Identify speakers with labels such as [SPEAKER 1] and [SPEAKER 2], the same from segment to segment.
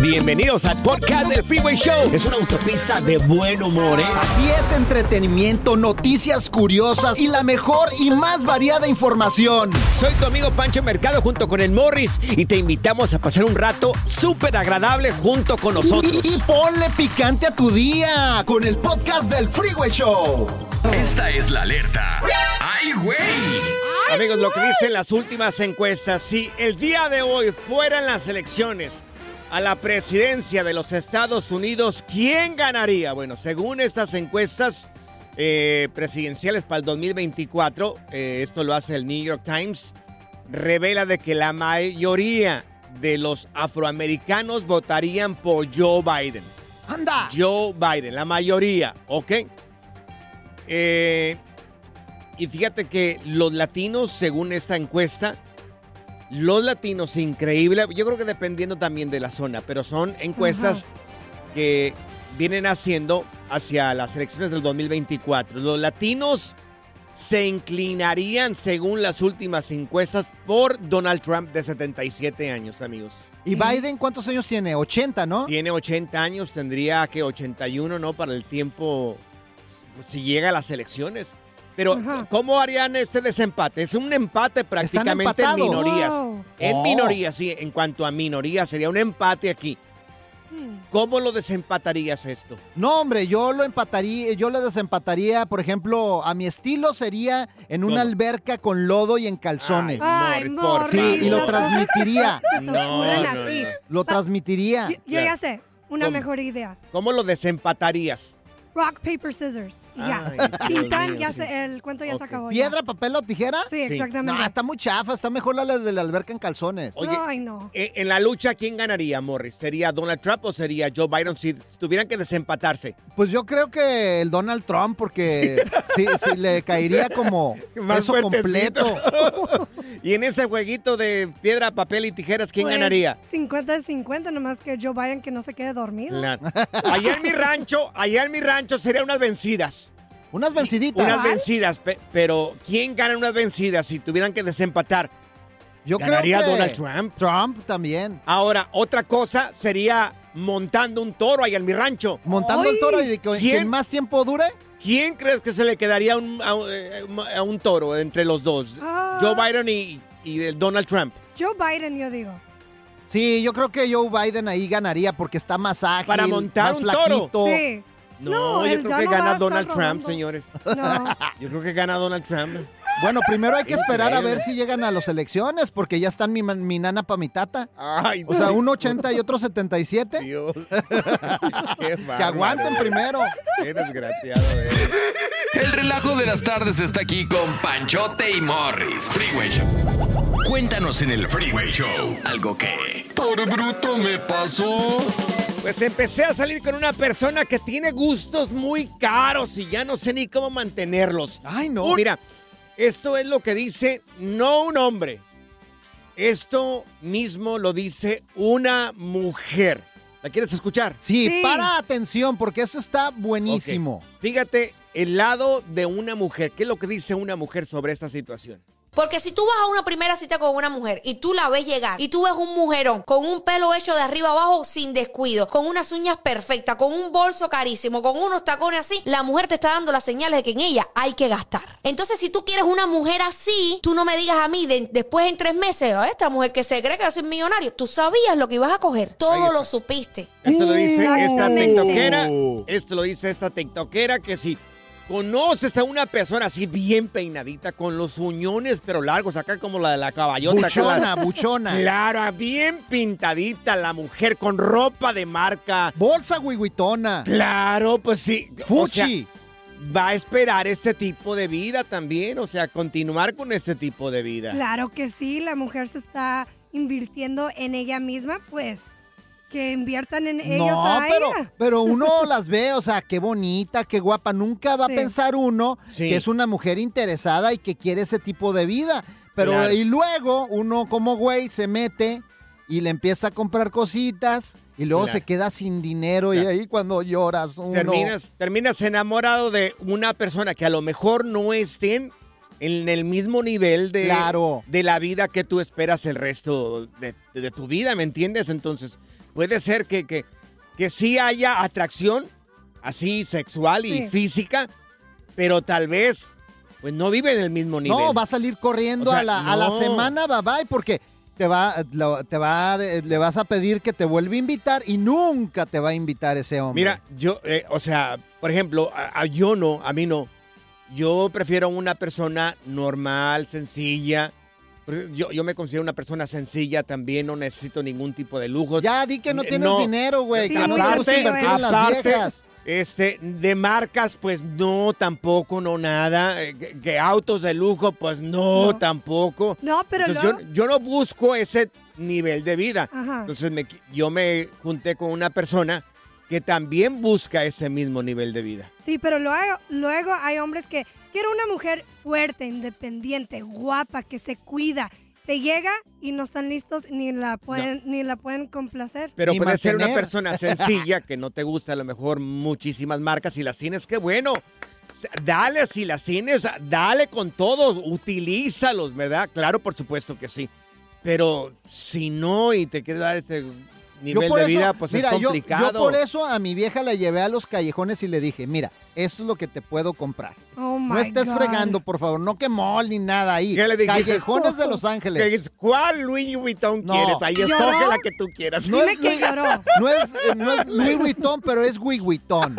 [SPEAKER 1] Bienvenidos al podcast del Freeway Show. Es una autopista de buen humor, ¿eh?
[SPEAKER 2] Así es, entretenimiento, noticias curiosas y la mejor y más variada información.
[SPEAKER 1] Soy tu amigo Pancho Mercado junto con el Morris y te invitamos a pasar un rato súper agradable junto con nosotros.
[SPEAKER 2] Y, y ponle picante a tu día con el podcast del Freeway Show.
[SPEAKER 3] Esta es la alerta. ¡Ay, güey!
[SPEAKER 1] Amigos, lo que dicen las últimas encuestas, si el día de hoy fueran las elecciones a la presidencia de los Estados Unidos, ¿quién ganaría? Bueno, según estas encuestas eh, presidenciales para el 2024, eh, esto lo hace el New York Times, revela de que la mayoría de los afroamericanos votarían por Joe Biden.
[SPEAKER 2] ¡Anda!
[SPEAKER 1] Joe Biden, la mayoría, ¿ok? Eh, y fíjate que los latinos, según esta encuesta, los latinos, increíble, yo creo que dependiendo también de la zona, pero son encuestas que vienen haciendo hacia las elecciones del 2024. Los latinos se inclinarían, según las últimas encuestas, por Donald Trump de 77 años, amigos.
[SPEAKER 2] ¿Y Biden cuántos años tiene? 80, ¿no?
[SPEAKER 1] Tiene 80 años, tendría que 81, ¿no? Para el tiempo, si llega a las elecciones. Pero,
[SPEAKER 4] Ajá.
[SPEAKER 1] ¿cómo harían este desempate? Es un empate prácticamente en minorías.
[SPEAKER 4] Wow.
[SPEAKER 1] En
[SPEAKER 2] Oh.
[SPEAKER 1] minorías, sí, en cuanto a minorías, sería un empate aquí.
[SPEAKER 4] Hmm.
[SPEAKER 1] ¿Cómo lo desempatarías esto?
[SPEAKER 2] No, hombre, yo lo empataría, yo lo desempataría, por ejemplo, a mi estilo sería en una
[SPEAKER 1] ¿Cómo?
[SPEAKER 2] alberca con lodo y en calzones.
[SPEAKER 1] Ay,
[SPEAKER 4] Ay,
[SPEAKER 1] Morris, por
[SPEAKER 4] Morris,
[SPEAKER 2] Sí, y lo transmitiría.
[SPEAKER 1] No, no, no.
[SPEAKER 2] Lo transmitiría.
[SPEAKER 4] Yo, ya sé, una
[SPEAKER 1] ¿Cómo?
[SPEAKER 4] mejor idea.
[SPEAKER 1] ¿Cómo lo desempatarías?
[SPEAKER 4] Rock, paper, scissors. Y ya.
[SPEAKER 1] Ay, mío,
[SPEAKER 4] ya
[SPEAKER 1] sí.
[SPEAKER 4] se, el cuento ya se acabó. ya.
[SPEAKER 2] ¿Piedra, papel o tijera?
[SPEAKER 4] Sí, exactamente.
[SPEAKER 2] No, está muy chafa, está mejor la de la alberca en calzones.
[SPEAKER 1] Oye,
[SPEAKER 4] Ay, no.
[SPEAKER 1] Eh, En la lucha, ¿quién ganaría, Morris? ¿Sería Donald Trump o sería Joe Biden si tuvieran que desempatarse?
[SPEAKER 2] Pues yo creo que el Donald Trump, porque sí, sí, le caería como
[SPEAKER 1] Más
[SPEAKER 2] eso
[SPEAKER 1] fuertecito.
[SPEAKER 2] completo.
[SPEAKER 1] y en ese jueguito de piedra, papel y tijeras, ¿quién
[SPEAKER 4] Pues,
[SPEAKER 1] ganaría?
[SPEAKER 4] 50 de 50, nomás que Joe Biden que no se quede dormido.
[SPEAKER 1] La- Allá en mi rancho, allá en mi rancho serían unas vencidas.
[SPEAKER 2] Unas venciditas.
[SPEAKER 1] Unas vencidas, pe- pero ¿quién gana unas vencidas si tuvieran que desempatar?
[SPEAKER 2] Yo
[SPEAKER 1] Ganaría
[SPEAKER 2] creo que
[SPEAKER 1] Donald Trump.
[SPEAKER 2] Trump también.
[SPEAKER 1] Ahora, otra cosa sería montando un toro allá en mi rancho.
[SPEAKER 2] Montando el toro y de que
[SPEAKER 1] ¿quién?
[SPEAKER 2] quien más tiempo dure.
[SPEAKER 1] ¿Quién crees que se le quedaría un- a, eh, a un toro entre los dos?
[SPEAKER 4] Ah.
[SPEAKER 1] Joe Biden y, y el Donald Trump.
[SPEAKER 4] Joe Biden, yo digo.
[SPEAKER 2] Sí, yo creo que Joe Biden ahí ganaría porque está más ágil,
[SPEAKER 1] Para montar
[SPEAKER 2] más
[SPEAKER 1] un toro.
[SPEAKER 2] flaquito.
[SPEAKER 4] Sí.
[SPEAKER 1] No,
[SPEAKER 4] No,
[SPEAKER 1] yo creo que
[SPEAKER 4] no
[SPEAKER 1] gana Donald Trump,
[SPEAKER 4] robando.
[SPEAKER 1] señores.
[SPEAKER 4] No.
[SPEAKER 1] Yo creo que gana Donald Trump.
[SPEAKER 2] Bueno, primero hay que esperar a ver si llegan a las elecciones porque ya están mi, mi nana pa' mi tata.
[SPEAKER 1] Ay,
[SPEAKER 2] O sea, uno 80 y otro 77.
[SPEAKER 1] Dios. Qué
[SPEAKER 2] Que aguanten primero.
[SPEAKER 1] Qué desgraciado eres.
[SPEAKER 3] El relajo de las tardes está aquí con Panchote y Morris. Freeway Show. Cuéntanos en el Freeway Show algo que... Por bruto me pasó.
[SPEAKER 1] Pues empecé a salir con una persona que tiene gustos muy caros y ya no sé ni cómo mantenerlos.
[SPEAKER 2] Ay, no.
[SPEAKER 1] Mira, esto es lo que dice no un hombre. Esto mismo lo dice una mujer. ¿La quieres escuchar?
[SPEAKER 2] Sí,
[SPEAKER 4] Sí.
[SPEAKER 2] para atención porque eso está buenísimo.
[SPEAKER 1] Fíjate el lado de una mujer. ¿Qué es lo que dice una mujer sobre esta situación?
[SPEAKER 5] Porque si tú vas a una primera cita con una mujer y tú la ves llegar y tú ves un mujerón con un pelo hecho de arriba abajo sin descuido, con unas uñas perfectas, con un bolso carísimo, con unos tacones así, la mujer te está dando las señales de que en ella hay que gastar. Entonces, si tú quieres una mujer así, tú no me digas a mí de- después en tres meses, "Ah, esta mujer que se cree que yo soy millonario, tú sabías lo que ibas a coger, todo lo supiste.
[SPEAKER 1] Esto lo dice esta tiktokera. Esto lo dice esta tiktokera que si conoces a una persona así bien peinadita, con los uñones pero largos, acá como la de la caballota.
[SPEAKER 2] Buchona,
[SPEAKER 1] la-
[SPEAKER 2] buchona.
[SPEAKER 1] Claro, bien pintadita la mujer con ropa de marca.
[SPEAKER 2] Bolsa guiguitona.
[SPEAKER 1] Claro, pues sí. o sea,
[SPEAKER 2] Fuchi.
[SPEAKER 1] va a esperar este tipo de vida también, o sea, continuar con este tipo de vida.
[SPEAKER 4] Claro que sí, la mujer se está invirtiendo en ella misma, pues que inviertan en ellos
[SPEAKER 2] No,
[SPEAKER 4] a
[SPEAKER 2] pero,
[SPEAKER 4] ella.
[SPEAKER 2] pero uno las ve, o sea, qué bonita, qué guapa. Nunca va
[SPEAKER 4] Sí.
[SPEAKER 2] a pensar uno
[SPEAKER 1] Sí.
[SPEAKER 2] que es una mujer interesada y que quiere ese tipo de vida. Pero
[SPEAKER 1] Claro.
[SPEAKER 2] y luego uno como güey se mete y le empieza a comprar cositas y luego
[SPEAKER 1] Claro.
[SPEAKER 2] se queda sin dinero y ahí cuando lloras uno.
[SPEAKER 1] Terminas, terminas enamorado de una persona que a lo mejor no estén en el mismo nivel de,
[SPEAKER 2] Claro.
[SPEAKER 1] de la vida que tú esperas el resto de, de tu vida, ¿me entiendes? Entonces, puede ser que, que, que sí haya atracción, así sexual y
[SPEAKER 4] Sí.
[SPEAKER 1] física, pero tal vez pues no vive en el mismo nivel.
[SPEAKER 2] No, va a salir corriendo
[SPEAKER 1] O sea,
[SPEAKER 2] a, la, a la semana, bye bye, porque te va, te va, le vas a pedir que te vuelva a invitar y nunca te va a invitar ese hombre.
[SPEAKER 1] Mira, yo, eh, o sea, por ejemplo, a, a yo no, a mí no. Yo prefiero una persona normal, sencilla. Yo, yo me considero una persona sencilla también, no necesito ningún tipo de lujo.
[SPEAKER 2] ya di que no tienes
[SPEAKER 1] no.
[SPEAKER 2] dinero, güey,
[SPEAKER 4] Sí,
[SPEAKER 2] que no te
[SPEAKER 4] aparte-
[SPEAKER 2] gusta invertir en las
[SPEAKER 1] aparte,
[SPEAKER 2] viejas.
[SPEAKER 1] Este, de marcas, pues no, tampoco, no nada. Eh, Que, que autos de lujo, pues no,
[SPEAKER 4] No.
[SPEAKER 1] tampoco.
[SPEAKER 4] No, pero
[SPEAKER 1] Entonces, yo, yo no busco ese nivel de vida.
[SPEAKER 4] Ajá.
[SPEAKER 1] Entonces me qui- yo me junté con una persona que también busca ese mismo nivel de vida.
[SPEAKER 4] Sí, pero luego, luego hay hombres que quieren una mujer fuerte, independiente, guapa, que se cuida. Te llega y no están listos ni la pueden ni la pueden complacer.
[SPEAKER 1] Pero
[SPEAKER 2] Ni
[SPEAKER 1] puede ser una persona sencilla que no te gusta a lo mejor muchísimas marcas y las tienes, qué bueno. Dale, si las tienes, dale con todo, utilízalos, ¿verdad? Claro, por supuesto que sí. Pero si no y te quieres dar este nivel
[SPEAKER 2] por
[SPEAKER 1] de
[SPEAKER 2] eso-
[SPEAKER 1] vida, pues
[SPEAKER 2] mira,
[SPEAKER 1] es
[SPEAKER 2] yo-
[SPEAKER 1] complicado.
[SPEAKER 2] Yo, por eso a mi vieja la llevé a los callejones y le dije, mira, esto es lo que te puedo comprar.
[SPEAKER 4] Oh my
[SPEAKER 2] No estés
[SPEAKER 4] God.
[SPEAKER 2] fregando, por favor, no que mall ni nada ahí.
[SPEAKER 1] ¿Qué le dijiste?
[SPEAKER 2] Callejones de Los Ángeles.
[SPEAKER 1] ¿Qué es- ¿Cuál Louis Vuitton
[SPEAKER 2] No.
[SPEAKER 1] quieres? Ahí
[SPEAKER 4] ¿Lloró?
[SPEAKER 1] escoge la que tú quieras.
[SPEAKER 2] No
[SPEAKER 4] Dime
[SPEAKER 2] es,
[SPEAKER 4] que
[SPEAKER 2] Louis,
[SPEAKER 4] lloró.
[SPEAKER 2] no, es, eh, no es Louis Vuitton, pero es Wii Vuitton.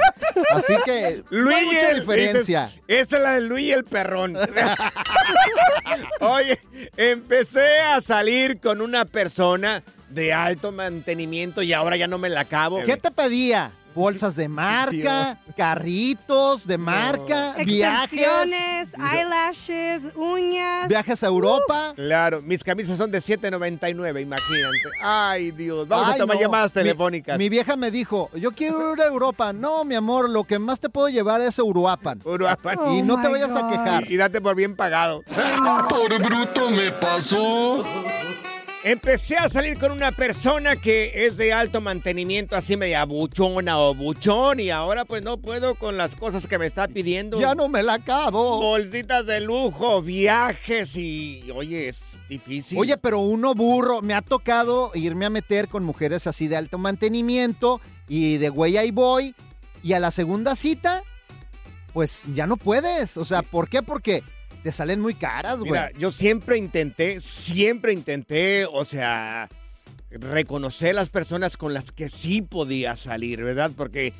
[SPEAKER 2] Así que no hay mucha
[SPEAKER 1] el-
[SPEAKER 2] diferencia.
[SPEAKER 1] dices, esta es la de Luis el perrón. Oye, empecé a salir con una persona de alto mantenimiento y ahora ya no me la acabo.
[SPEAKER 2] ¿Qué te pedía? Bolsas de marca, carritos de marca, viajes,
[SPEAKER 4] Extensiones, eyelashes, uñas.
[SPEAKER 2] viajes a Europa.
[SPEAKER 1] Claro, mis camisas son de 7.99, imagínate. Ay, Dios. Vamos a tomar
[SPEAKER 2] no.
[SPEAKER 1] llamadas
[SPEAKER 2] Mi-
[SPEAKER 1] telefónicas.
[SPEAKER 2] Mi, vieja me dijo, yo quiero ir a Europa. No, mi amor, lo que más te puedo llevar es Uruapan.
[SPEAKER 1] Uruapan.
[SPEAKER 4] Oh
[SPEAKER 2] y no te
[SPEAKER 4] my
[SPEAKER 2] vayas a quejar.
[SPEAKER 1] Y, y date por bien pagado.
[SPEAKER 3] Por bruto me pasó.
[SPEAKER 1] Empecé a salir con una persona que es de alto mantenimiento, así media buchona o buchón, y ahora pues no puedo con las cosas que me está pidiendo.
[SPEAKER 2] Ya no me la acabo.
[SPEAKER 1] Bolsitas de lujo, viajes y... Oye, es difícil.
[SPEAKER 2] Oye, pero uno burro, me ha tocado irme a meter con mujeres así de alto mantenimiento y de güey ahí voy. Y a la segunda cita, pues ya no puedes. O sea, ¿por qué? Porque te salen muy caras, güey.
[SPEAKER 1] Mira, yo siempre intenté, siempre intenté, o sea, reconocer las personas con las que sí podía salir, ¿verdad? Porque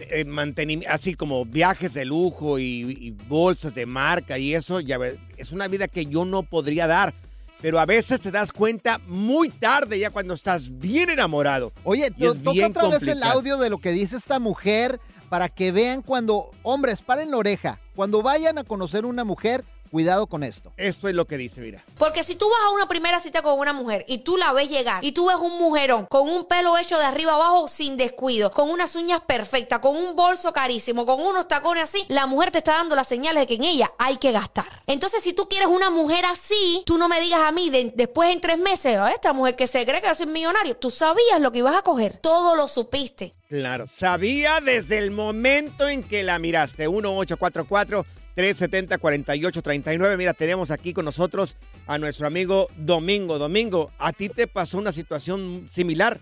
[SPEAKER 1] eh, mantenim- así como viajes de lujo y, y bolsas de marca y eso, ya ves, es una vida que yo no podría dar. Pero a veces te das cuenta muy tarde, ya cuando estás bien enamorado.
[SPEAKER 2] Oye, to- toca otra vez el audio de lo que dice esta mujer para que vean cuando, hombres, paren la oreja. Cuando vayan a conocer una mujer, cuidado con esto.
[SPEAKER 1] Esto es lo que dice, mira.
[SPEAKER 5] Porque si tú vas a una primera cita con una mujer y tú la ves llegar y tú ves un mujerón con un pelo hecho de arriba abajo sin descuido, con unas uñas perfectas, con un bolso carísimo, con unos tacones así, la mujer te está dando las señales de que en ella hay que gastar. Entonces, si tú quieres una mujer así, tú no me digas a mí de- después en tres meses, "Ah, esta mujer que se cree que yo soy millonario, tú sabías lo que ibas a coger, todo lo supiste.
[SPEAKER 1] Claro, sabía desde el momento en que la miraste. 1844 370-4839. Mira, tenemos aquí con nosotros a nuestro amigo Domingo. Domingo, ¿a ti te pasó una situación similar?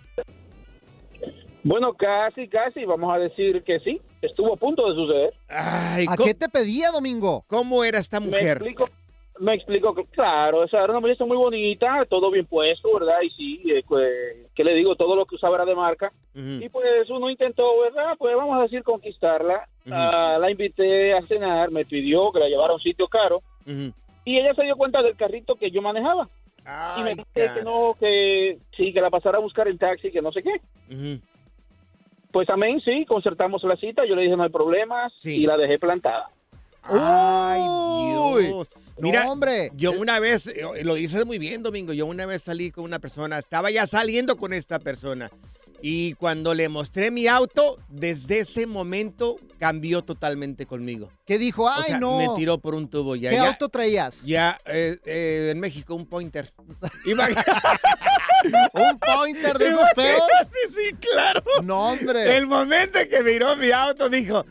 [SPEAKER 6] Bueno, casi, casi, vamos a decir que sí, estuvo a punto de suceder.
[SPEAKER 1] Ay,
[SPEAKER 2] ¿A
[SPEAKER 1] ¿cómo-
[SPEAKER 2] qué te pedía, Domingo?
[SPEAKER 1] ¿Cómo era esta
[SPEAKER 6] Me
[SPEAKER 1] mujer?
[SPEAKER 6] explico, me explico que, claro, esa era una muchacha muy bonita, todo bien puesto, ¿verdad? Y sí, eh, pues, ¿qué le digo? Todo lo que usaba era de marca. Y pues uno intentó, ¿verdad? Pues vamos a decir conquistarla. Ah, la invité a cenar, me pidió que la llevara a un sitio caro. Y ella se dio cuenta del carrito que yo manejaba. y me dice que no, que sí, que la pasara a buscar en taxi, que no sé qué. Pues amén, sí, concertamos la cita, yo le dije no hay problema
[SPEAKER 1] Sí.
[SPEAKER 6] y la dejé plantada.
[SPEAKER 1] Ay. Dios.
[SPEAKER 2] No,
[SPEAKER 1] Mira,
[SPEAKER 2] hombre.
[SPEAKER 1] yo una vez, eh, lo dices muy bien, Domingo, yo una vez salí con una persona, estaba ya saliendo con esta persona. Y cuando le mostré mi auto, desde ese momento cambió totalmente conmigo.
[SPEAKER 2] ¿Qué dijo?
[SPEAKER 1] O
[SPEAKER 2] Ay,
[SPEAKER 1] sea,
[SPEAKER 2] no.
[SPEAKER 1] me tiró por un tubo ya.
[SPEAKER 2] ¿Qué
[SPEAKER 1] ya,
[SPEAKER 2] auto traías?
[SPEAKER 1] Ya, eh, eh, en México, un pointer.
[SPEAKER 2] ¿Un pointer de esos feos?
[SPEAKER 1] sí, claro.
[SPEAKER 2] No, hombre.
[SPEAKER 1] El momento en que miró mi auto, dijo,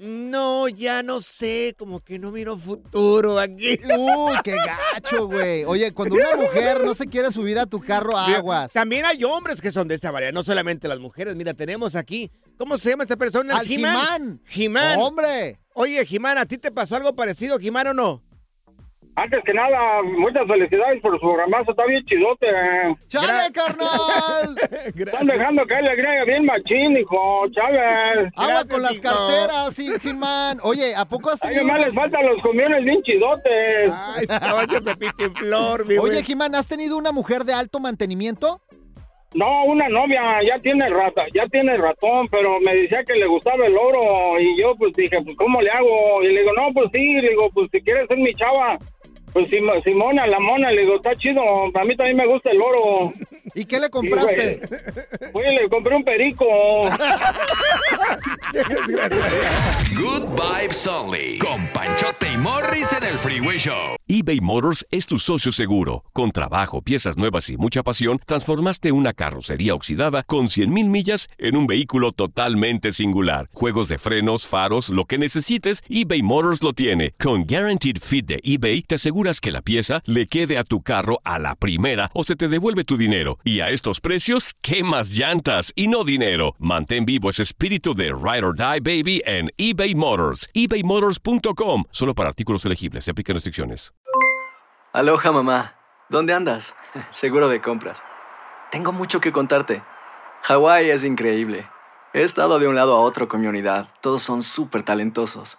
[SPEAKER 1] no, ya no sé, como que no miro futuro aquí.
[SPEAKER 2] Uy, qué gacho, güey. Oye, cuando una mujer no se quiere subir a tu carro,
[SPEAKER 1] Mira,
[SPEAKER 2] aguas.
[SPEAKER 1] También hay hombres que son de esta variedad, no solamente las mujeres. Mira, tenemos aquí, ¿cómo se llama esta persona?
[SPEAKER 2] Al Jimán.
[SPEAKER 1] Jimán.
[SPEAKER 2] Hombre.
[SPEAKER 1] Oye, Jimán, ¿a ti te pasó algo parecido, Jimán, o no?
[SPEAKER 6] Antes que nada, muchas felicidades por su programazo, está bien chidote.
[SPEAKER 2] ¡Chale, carnal!
[SPEAKER 6] Están dejando que le agrega bien machín, hijo, chale.
[SPEAKER 2] Agua con las carteras, sí, Jimán. Oye, ¿a poco has
[SPEAKER 6] A
[SPEAKER 2] tenido
[SPEAKER 6] ellos más
[SPEAKER 2] una...
[SPEAKER 6] les faltan los comiones bien chidotes.
[SPEAKER 1] Ay, caballo Pepito flor, mi
[SPEAKER 2] Oye. Jimán, ¿has tenido una mujer de alto mantenimiento?
[SPEAKER 6] No, una novia ya tiene rata, ya tiene ratón, pero me decía que le gustaba el oro y yo pues dije, pues ¿cómo le hago? Y le digo, no, pues sí, le digo, pues si quieres ser mi chava, pues Sim- Simona, la mona, le digo, está chido, a mí también me gusta el oro.
[SPEAKER 2] ¿Y qué le compraste?
[SPEAKER 6] Fui y le compré un perico.
[SPEAKER 3] Good Vibes Only. Con Panchote y Morris en el Freeway Show.
[SPEAKER 7] eBay Motors es tu socio seguro. Con trabajo, piezas nuevas y mucha pasión, transformaste una carrocería oxidada con 100.000 millas en un vehículo totalmente singular. Juegos de frenos, faros, lo que necesites, eBay Motors lo tiene. Con Guaranteed Fit de eBay, te que la pieza le quede a tu carro a la primera o se te devuelve tu dinero. Y a estos precios, ¿qué más llantas y no dinero? Mantén vivo ese espíritu de Ride or Die Baby en eBay Motors. ebaymotors.com. Solo para artículos elegibles. Se aplican restricciones.
[SPEAKER 8] Aloha mamá, ¿dónde andas? Seguro de compras. Tengo mucho que contarte. Hawái es increíble. He estado de un lado a otro con mi unidad. Todos son súper talentosos.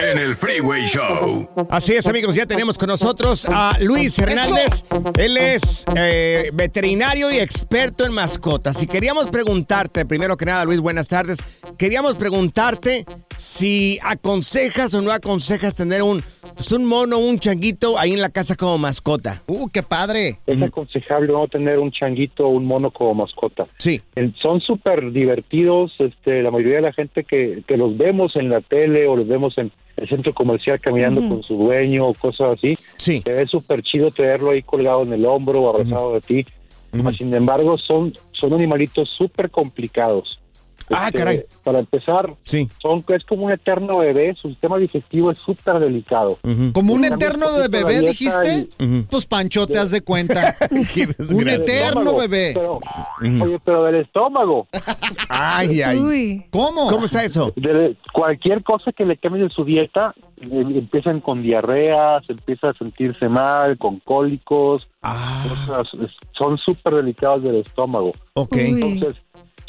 [SPEAKER 3] en el Freeway Show.
[SPEAKER 1] Así es, amigos, ya tenemos con nosotros a Luis Hernández. Él es eh, veterinario y experto en mascotas. Y queríamos preguntarte, primero que nada, Luis, buenas tardes. Queríamos preguntarte si aconsejas o no aconsejas tener un, pues, un mono, un changuito ahí en la casa como mascota.
[SPEAKER 2] ¡Uh, qué padre!
[SPEAKER 6] Es aconsejable no tener un changuito o un mono como mascota.
[SPEAKER 1] Sí.
[SPEAKER 6] El- son súper divertidos. Este, la mayoría de la gente que, que los vemos en la tele o los vemos en el centro comercial caminando con su dueño o cosas así,
[SPEAKER 1] sí.
[SPEAKER 6] se ve súper chido tenerlo ahí colgado en el hombro o abrazado de ti. Mas, Sin embargo, son, son animalitos súper complicados.
[SPEAKER 1] Ah,
[SPEAKER 9] Este,
[SPEAKER 1] caray.
[SPEAKER 9] Para empezar, son, es como un eterno bebé, su sistema digestivo es súper delicado.
[SPEAKER 2] ¿Como un eterno de bebé, dijiste?
[SPEAKER 9] y-
[SPEAKER 2] Pues Pancho, te das de cuenta. un eterno bebé.
[SPEAKER 9] Pero, Oye, pero del estómago.
[SPEAKER 1] Ay, ay.
[SPEAKER 2] ¿Cómo?
[SPEAKER 1] ¿Cómo está eso?
[SPEAKER 9] De cualquier cosa que le cambie de su dieta, eh, empiezan con diarreas, empieza a sentirse mal, con cólicos. cosas, es- son súper delicados del estómago.
[SPEAKER 1] Ok.
[SPEAKER 9] Entonces,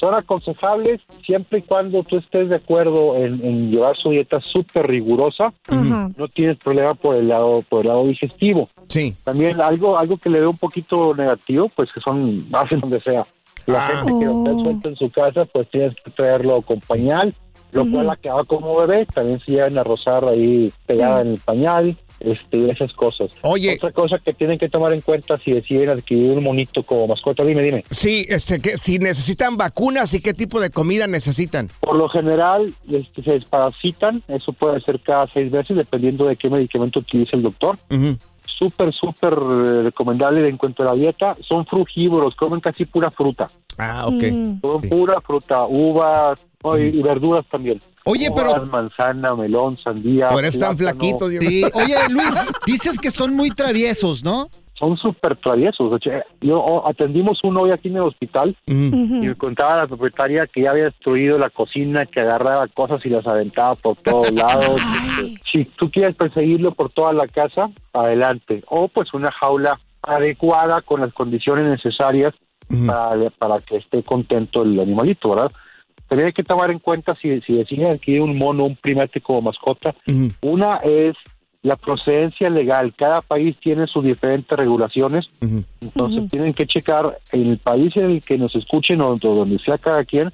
[SPEAKER 9] son aconsejables siempre y cuando tú estés de acuerdo en, en llevar su dieta súper rigurosa. No tienes problema por el lado por el lado digestivo.
[SPEAKER 1] Sí.
[SPEAKER 9] También algo algo que le ve un poquito negativo, pues que son hacen donde sea. La
[SPEAKER 1] Ah.
[SPEAKER 9] gente que lo está suelta en su casa, pues tienes que traerlo con pañal, lo cual acaba como bebé. También se llegan a rozar ahí pegada en el pañal. Este, esas cosas.
[SPEAKER 1] Oye.
[SPEAKER 9] Otra cosa que tienen que tomar en cuenta si deciden adquirir un monito como mascota, dime, dime.
[SPEAKER 1] Sí, este, que, si necesitan vacunas y qué tipo de comida necesitan.
[SPEAKER 9] Por lo general, este, se desparasitan, eso puede ser cada seis veces, dependiendo de qué medicamento utilice el doctor. Súper, súper eh, recomendable en cuanto a la dieta. Son frugívoros, comen casi pura fruta.
[SPEAKER 1] Ah, ok.
[SPEAKER 9] Comen pura fruta, uvas oh, y, y verduras también.
[SPEAKER 2] Oye,
[SPEAKER 9] Uvas,
[SPEAKER 2] pero-
[SPEAKER 9] manzana, melón, sandía.
[SPEAKER 1] Por eso están flaquitos.
[SPEAKER 2] Sí. Oye, Luis, dices que son muy traviesos, ¿no?
[SPEAKER 9] Son súper traviesos. Yo atendimos uno hoy aquí en el hospital y me contaba la propietaria que ya había destruido la cocina, que agarraba cosas y las aventaba por todos lados. Si tú quieres perseguirlo por toda la casa, adelante. O pues una jaula adecuada con las condiciones necesarias para, para que esté contento el animalito, ¿verdad? Pero hay que tomar en cuenta si, si deciden adquirir un mono, un primate como mascota, una es la procedencia legal. Cada país tiene sus diferentes regulaciones. Entonces tienen que checar en el país en el que nos escuchen o donde sea cada quien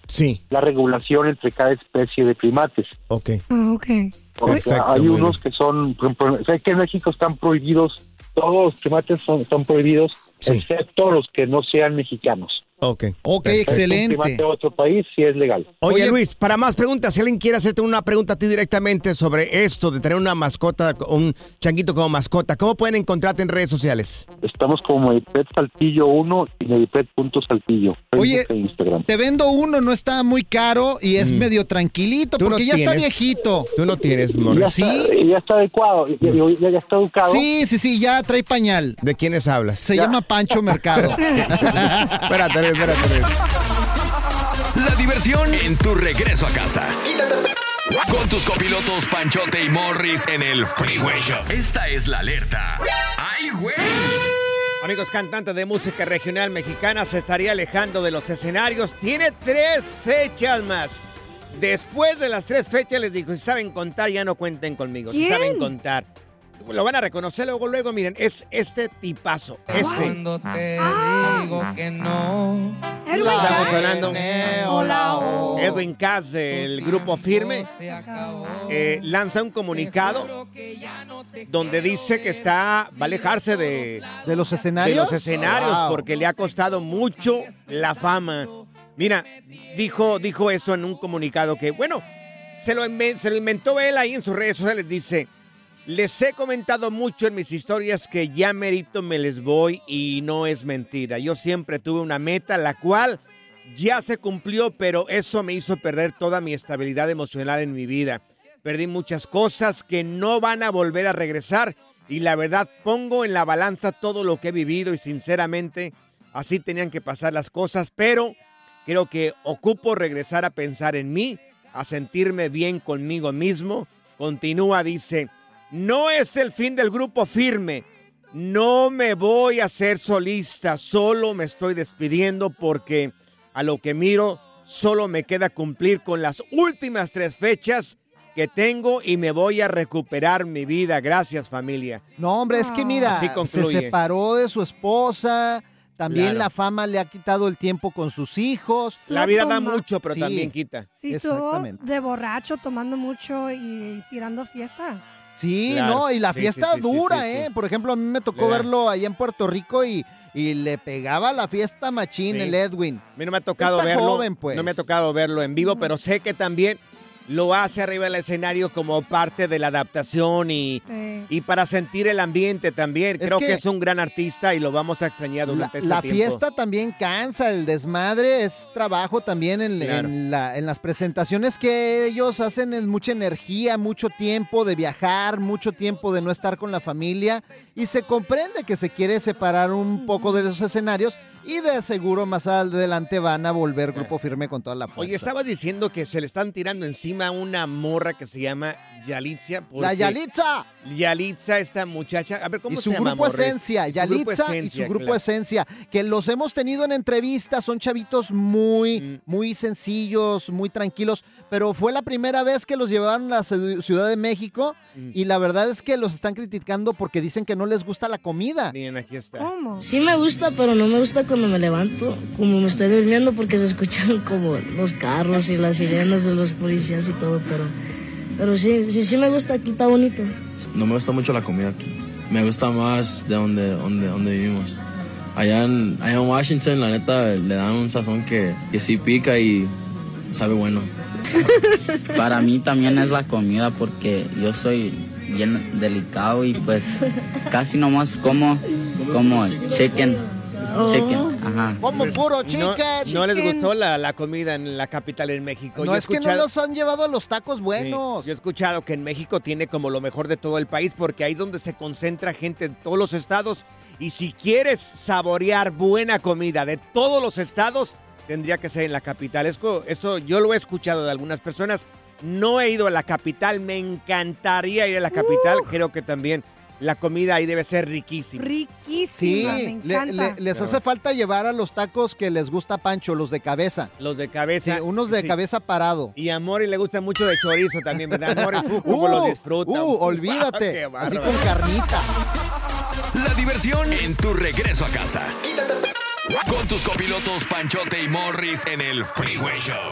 [SPEAKER 9] la regulación entre cada especie de primates.
[SPEAKER 1] Ok.
[SPEAKER 4] Ah, ok.
[SPEAKER 9] Porque
[SPEAKER 1] Perfecto,
[SPEAKER 9] hay unos que son, por ejemplo, sé que en México están prohibidos, todos los primates son, están prohibidos, excepto los que no sean mexicanos.
[SPEAKER 1] Ok.
[SPEAKER 2] Ok,
[SPEAKER 9] Un
[SPEAKER 2] excelente.
[SPEAKER 9] otro país sí es legal.
[SPEAKER 1] Oye, Luis, para más preguntas, si alguien quiere hacerte una pregunta a ti directamente sobre esto de tener una mascota, un changuito como mascota, ¿cómo pueden encontrarte en redes sociales?
[SPEAKER 9] Estamos como Medipet Saltillo 1 y Medipet.saltillo.
[SPEAKER 2] Oye,
[SPEAKER 9] e Instagram.
[SPEAKER 2] Te vendo uno, no está muy caro y es medio tranquilito
[SPEAKER 1] Mm. Tú no
[SPEAKER 2] porque ya está viejito.
[SPEAKER 1] Tú no tienes,
[SPEAKER 9] Ya
[SPEAKER 1] Morris.
[SPEAKER 9] está, ya está adecuado, ya, ya- ya está educado.
[SPEAKER 2] Sí, sí, sí, ya trae pañal.
[SPEAKER 1] ¿De quiénes hablas?
[SPEAKER 2] Se llama Pancho Mercado.
[SPEAKER 1] espérate, espérate.
[SPEAKER 3] La diversión en tu regreso a casa. Con tus copilotos Panchote y Morris en el Freeway Show. Esta es la alerta. ¡Ay, güey!
[SPEAKER 1] Amigos, cantante de música regional mexicana se estaría alejando de los escenarios. Tiene tres fechas más. Después de las tres fechas les dijo, si saben contar, ya no cuenten conmigo. Si
[SPEAKER 4] ¿Quién?
[SPEAKER 1] saben contar. Lo van a reconocer luego, luego, miren, es este tipazo. Este.
[SPEAKER 10] Cuando te digo que no.
[SPEAKER 4] Edwin
[SPEAKER 1] Estamos hablando.
[SPEAKER 4] Hola, oh.
[SPEAKER 1] Edwin Cass del grupo Firme eh, lanza un comunicado donde dice que está va a alejarse de,
[SPEAKER 2] ¿De los escenarios?
[SPEAKER 1] de los escenarios
[SPEAKER 2] Wow.
[SPEAKER 1] porque le ha costado mucho la fama. Mira, dijo, dijo eso en un comunicado que, bueno, se lo, se lo inventó él ahí en sus redes sociales. Dice, les he comentado mucho en mis historias que ya merito me les voy y no es mentira. Yo siempre tuve una meta, la cual ya se cumplió, pero eso me hizo perder toda mi estabilidad emocional en mi vida. Perdí muchas cosas que no van a volver a regresar y la verdad pongo en la balanza todo lo que he vivido y sinceramente así tenían que pasar las cosas, pero creo que ocupo regresar a pensar en mí, a sentirme bien conmigo mismo. Continúa, dice, no es el fin del grupo firme. No me voy a hacer solista, solo me estoy despidiendo porque a lo que miro solo me queda cumplir con las últimas tres fechas que tengo y me voy a recuperar mi vida. Gracias familia.
[SPEAKER 2] No, hombre, es que mira,
[SPEAKER 1] Así
[SPEAKER 2] se separó de su esposa, también
[SPEAKER 1] Claro.
[SPEAKER 2] la fama le ha quitado el tiempo con sus hijos.
[SPEAKER 1] La vida da mucho, pero
[SPEAKER 2] Sí.
[SPEAKER 1] también quita.
[SPEAKER 4] Sí, estuvo
[SPEAKER 2] Exactamente.
[SPEAKER 4] de borracho, tomando mucho y tirando fiesta.
[SPEAKER 2] Sí,
[SPEAKER 1] Claro.
[SPEAKER 2] no, y la
[SPEAKER 1] Sí,
[SPEAKER 2] fiesta
[SPEAKER 1] sí,
[SPEAKER 2] dura,
[SPEAKER 1] sí.
[SPEAKER 2] ¿eh? Por ejemplo, a mí me tocó verlo allá en Puerto Rico y, y le pegaba la fiesta machín el Edwin.
[SPEAKER 1] A mí no me ha tocado
[SPEAKER 2] Está
[SPEAKER 1] verlo.
[SPEAKER 2] joven, pues.
[SPEAKER 1] No me ha tocado verlo en vivo, pero sé que también lo hace arriba del escenario como parte de la adaptación y, y para sentir el ambiente también.
[SPEAKER 2] Es
[SPEAKER 1] Creo que,
[SPEAKER 2] que-
[SPEAKER 1] es un gran artista y lo vamos a extrañar
[SPEAKER 2] La,
[SPEAKER 1] durante este
[SPEAKER 2] la
[SPEAKER 1] tiempo.
[SPEAKER 2] fiesta también cansa, el desmadre es trabajo también en,
[SPEAKER 1] Claro.
[SPEAKER 2] en la- en las presentaciones que ellos hacen es mucha energía, mucho tiempo de viajar, mucho tiempo de no estar con la familia y se comprende que se quiere separar un poco de los escenarios y de seguro más adelante van a volver grupo firme con toda la fuerza.
[SPEAKER 1] Oye, estaba diciendo que se le están tirando encima a una morra que se llama Yalitza.
[SPEAKER 2] La Yalitza.
[SPEAKER 1] Yalitza, esta muchacha. A ver, ¿cómo
[SPEAKER 2] y
[SPEAKER 1] se
[SPEAKER 2] su
[SPEAKER 1] llama?
[SPEAKER 2] grupo? Esencia, Yalitza
[SPEAKER 1] grupo
[SPEAKER 2] y su grupo
[SPEAKER 1] claro.
[SPEAKER 2] Esencia, que los hemos tenido en entrevistas, son chavitos muy,
[SPEAKER 1] Mm.
[SPEAKER 2] muy sencillos, muy tranquilos, pero fue la primera vez que los llevaron a la Ciu- Ciudad de México
[SPEAKER 1] Mm.
[SPEAKER 2] y la verdad es que los están criticando porque dicen que no les gusta la comida.
[SPEAKER 1] Bien, aquí está.
[SPEAKER 4] ¿Cómo?
[SPEAKER 11] Sí me gusta, pero no me gusta cuando me levanto, como me estoy durmiendo porque se escuchan como los carros y las sirenas de los policías y todo, pero, pero sí, sí, sí me gusta, aquí está bonito.
[SPEAKER 12] No me gusta mucho la comida aquí. Me gusta más de donde, donde, donde vivimos. Allá en, allá en Washington, la neta, le dan un sazón que, que sí pica y sabe bueno.
[SPEAKER 13] Para mí también es la comida porque yo soy bien delicado y pues casi nomás como como chicken. Chicken, ajá.
[SPEAKER 2] Como puro chicken.
[SPEAKER 1] Pues, No, no les gustó la, la comida en la capital en México.
[SPEAKER 2] No,
[SPEAKER 1] Yo
[SPEAKER 2] es que no los han llevado a los tacos buenos.
[SPEAKER 1] Sí, yo he escuchado que en México tiene como lo mejor de todo el país porque ahí es donde se concentra gente de todos los estados. Y si quieres saborear buena comida de todos los estados, tendría que ser en la capital. Esto, esto yo lo he escuchado de algunas personas. No he ido a la capital, me encantaría ir a la capital. Creo que también la comida ahí debe ser riquísima.
[SPEAKER 4] Riquísima,
[SPEAKER 2] Sí,
[SPEAKER 4] me
[SPEAKER 2] le-
[SPEAKER 4] encanta.
[SPEAKER 2] le- les hace falta llevar a los tacos que les gusta Pancho, los de cabeza.
[SPEAKER 1] Los de cabeza.
[SPEAKER 2] Sí, unos de
[SPEAKER 1] Sí.
[SPEAKER 2] cabeza parado.
[SPEAKER 1] Y a Mori le gusta mucho de chorizo también, ¿verdad? Mori, cómo lo disfruta.
[SPEAKER 2] Uh,
[SPEAKER 1] Uf,
[SPEAKER 2] olvídate. Así con carnita.
[SPEAKER 3] La diversión en tu regreso a casa. Con tus copilotos Panchote y Morris en el Freeway Show.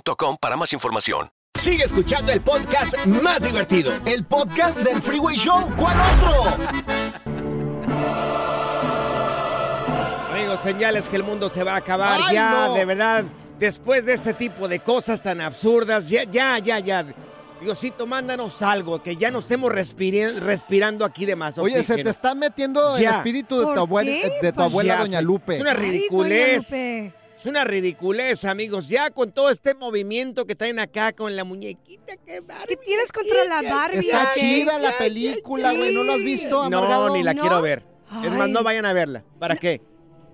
[SPEAKER 7] para más información.
[SPEAKER 1] Sigue escuchando el podcast más divertido.
[SPEAKER 2] El podcast del Freeway Show. ¿Cuál otro?
[SPEAKER 1] Amigos, señales que el mundo se va a acabar
[SPEAKER 2] Ay,
[SPEAKER 1] ya,
[SPEAKER 2] no.
[SPEAKER 1] de verdad. Después de este tipo de cosas tan absurdas, ya, ya, ya, ya. Diosito, mándanos algo, que ya no estemos respiri- respirando aquí de más
[SPEAKER 2] Oye, se
[SPEAKER 1] oxígeno.
[SPEAKER 2] te está metiendo el
[SPEAKER 1] Ya.
[SPEAKER 2] espíritu de tu,
[SPEAKER 4] ¿Por
[SPEAKER 2] abuela, de tu
[SPEAKER 4] Pues
[SPEAKER 2] abuela,
[SPEAKER 1] Ya
[SPEAKER 2] Doña. Lupe.
[SPEAKER 1] Es una
[SPEAKER 4] Ay, Doña
[SPEAKER 1] ridiculez.
[SPEAKER 4] Lupe.
[SPEAKER 1] Es una ridiculez, amigos. Ya con todo este movimiento que traen acá con la muñequita, qué Barbie.
[SPEAKER 4] ¿Qué tienes contra la Barbie?
[SPEAKER 2] Está
[SPEAKER 4] Ay,
[SPEAKER 2] chida la película, güey. ¿No lo has visto,
[SPEAKER 1] No,
[SPEAKER 2] amargado?
[SPEAKER 1] ni la
[SPEAKER 4] ¿No?
[SPEAKER 1] quiero ver. Es más, no vayan a verla. ¿Para qué?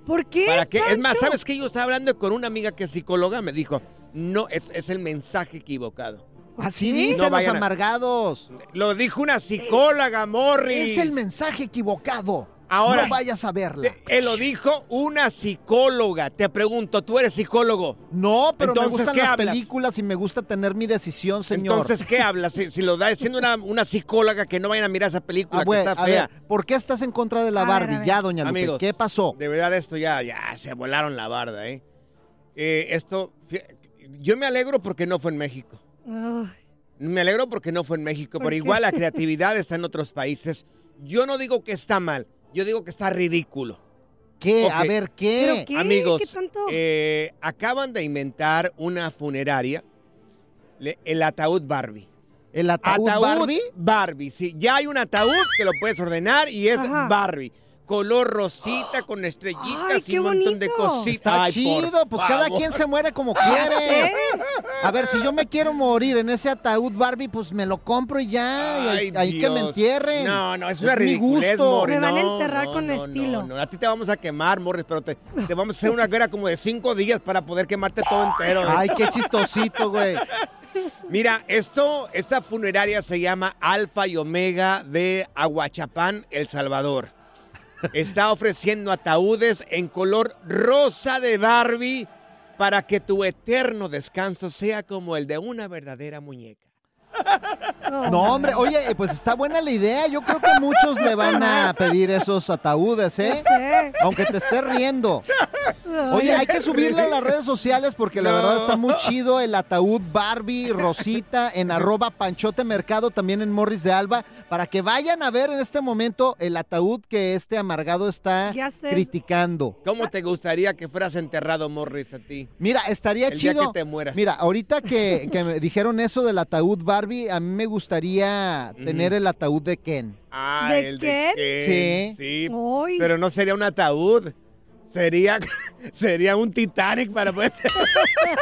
[SPEAKER 4] ¿Por qué?
[SPEAKER 1] ¿Para qué? Es más? ¿sabes qué? Yo estaba hablando con una amiga que es psicóloga, me dijo, no, es, es el mensaje equivocado.
[SPEAKER 2] Así
[SPEAKER 4] ¿Qué?
[SPEAKER 2] dicen
[SPEAKER 1] No
[SPEAKER 2] los
[SPEAKER 1] a-
[SPEAKER 2] amargados.
[SPEAKER 1] Lo dijo una psicóloga, Morris.
[SPEAKER 2] Es el mensaje equivocado.
[SPEAKER 1] Ahora-
[SPEAKER 2] no vayas a verla.
[SPEAKER 1] Él lo dijo una psicóloga. Te pregunto, ¿tú eres psicólogo?
[SPEAKER 2] No, pero me gustan
[SPEAKER 1] ¿qué
[SPEAKER 2] las
[SPEAKER 1] hablas?
[SPEAKER 2] películas y me gusta tener mi decisión, señor.
[SPEAKER 1] Entonces, ¿qué hablas? Si, si lo da siendo una, una psicóloga, que no vayan a mirar esa película
[SPEAKER 2] Ah,
[SPEAKER 1] que está
[SPEAKER 2] a
[SPEAKER 1] fea.
[SPEAKER 2] ver, ¿por qué estás en contra de la
[SPEAKER 4] A
[SPEAKER 2] Barbie?
[SPEAKER 4] a ver.
[SPEAKER 2] Ya, doña Lupe,
[SPEAKER 1] Amigos,
[SPEAKER 2] ¿qué pasó?
[SPEAKER 1] De verdad, esto ya, ya se volaron la barda, ¿eh? Eh, esto, yo me alegro porque no fue en México.
[SPEAKER 4] Ay,
[SPEAKER 1] Me alegro porque no fue en México,
[SPEAKER 4] ¿Por
[SPEAKER 1] pero
[SPEAKER 4] qué?
[SPEAKER 1] igual la creatividad está en otros países. Yo no digo que está mal, yo digo que está ridículo.
[SPEAKER 2] ¿Qué? A ver, ¿qué?
[SPEAKER 1] Amigos,
[SPEAKER 4] ¿Qué tanto?
[SPEAKER 1] eh, acaban de inventar una funeraria, le- el ataúd Barbie.
[SPEAKER 2] ¿El ataúd, Barbie?
[SPEAKER 1] Barbie, sí. Ya hay un ataúd que lo puedes ordenar y es
[SPEAKER 4] Ajá.
[SPEAKER 1] Barbie. Color rosita con estrellitas
[SPEAKER 4] Ay,
[SPEAKER 1] y un montón de cositas.
[SPEAKER 2] Está
[SPEAKER 1] Ay,
[SPEAKER 2] chido, pues cada quien se muere como
[SPEAKER 4] Ya
[SPEAKER 2] quiere. A ver, si yo me quiero morir en ese ataúd Barbie, pues me lo compro y ya. y ahí- que me entierren.
[SPEAKER 1] No, no, es una
[SPEAKER 2] mi
[SPEAKER 1] ridiculez,
[SPEAKER 2] gusto.
[SPEAKER 1] Morris.
[SPEAKER 4] Me van a enterrar
[SPEAKER 1] no,
[SPEAKER 4] con
[SPEAKER 1] no,
[SPEAKER 4] estilo.
[SPEAKER 1] No, no, a ti te vamos a quemar, Morris, pero te, te vamos a hacer una guerra como de cinco días para poder quemarte todo entero.
[SPEAKER 2] Ay, qué chistosito, güey.
[SPEAKER 1] Mira, esto, esta funeraria se llama Alfa y Omega de Aguachapán, El Salvador. Está ofreciendo ataúdes en color rosa de Barbie para que tu eterno descanso sea como el de una verdadera muñeca.
[SPEAKER 2] No, hombre, oye, pues está buena la idea. Yo creo que muchos le van a pedir esos ataúdes, ¿eh?
[SPEAKER 4] sé.
[SPEAKER 2] Aunque te estés riendo. Oye, hay que subirle a las redes sociales porque la verdad está muy chido el ataúd Barbie Rosita en arroba Panchote Mercado, también en Morris de Alba, para que vayan a ver en este momento el ataúd que este amargado está criticando.
[SPEAKER 1] ¿Cómo te gustaría que fueras enterrado, Morris, a ti?
[SPEAKER 2] Mira, estaría
[SPEAKER 1] El día
[SPEAKER 2] chido.
[SPEAKER 1] que te mueras.
[SPEAKER 2] Mira, ahorita que, que me dijeron eso del ataúd Barbie, a mí me gustaría tener el ataúd de Ken.
[SPEAKER 1] Ah,
[SPEAKER 4] ¿De
[SPEAKER 1] el
[SPEAKER 4] Ken?
[SPEAKER 1] de
[SPEAKER 2] Sí.
[SPEAKER 1] Ken. Sí.
[SPEAKER 4] Ay.
[SPEAKER 1] Pero no sería un ataúd. Sería, sería un Titanic para poder.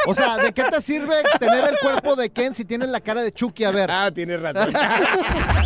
[SPEAKER 2] O sea, ¿de qué te sirve tener el cuerpo de Ken si tienes la cara de Chucky? A ver.
[SPEAKER 1] Ah, tienes razón.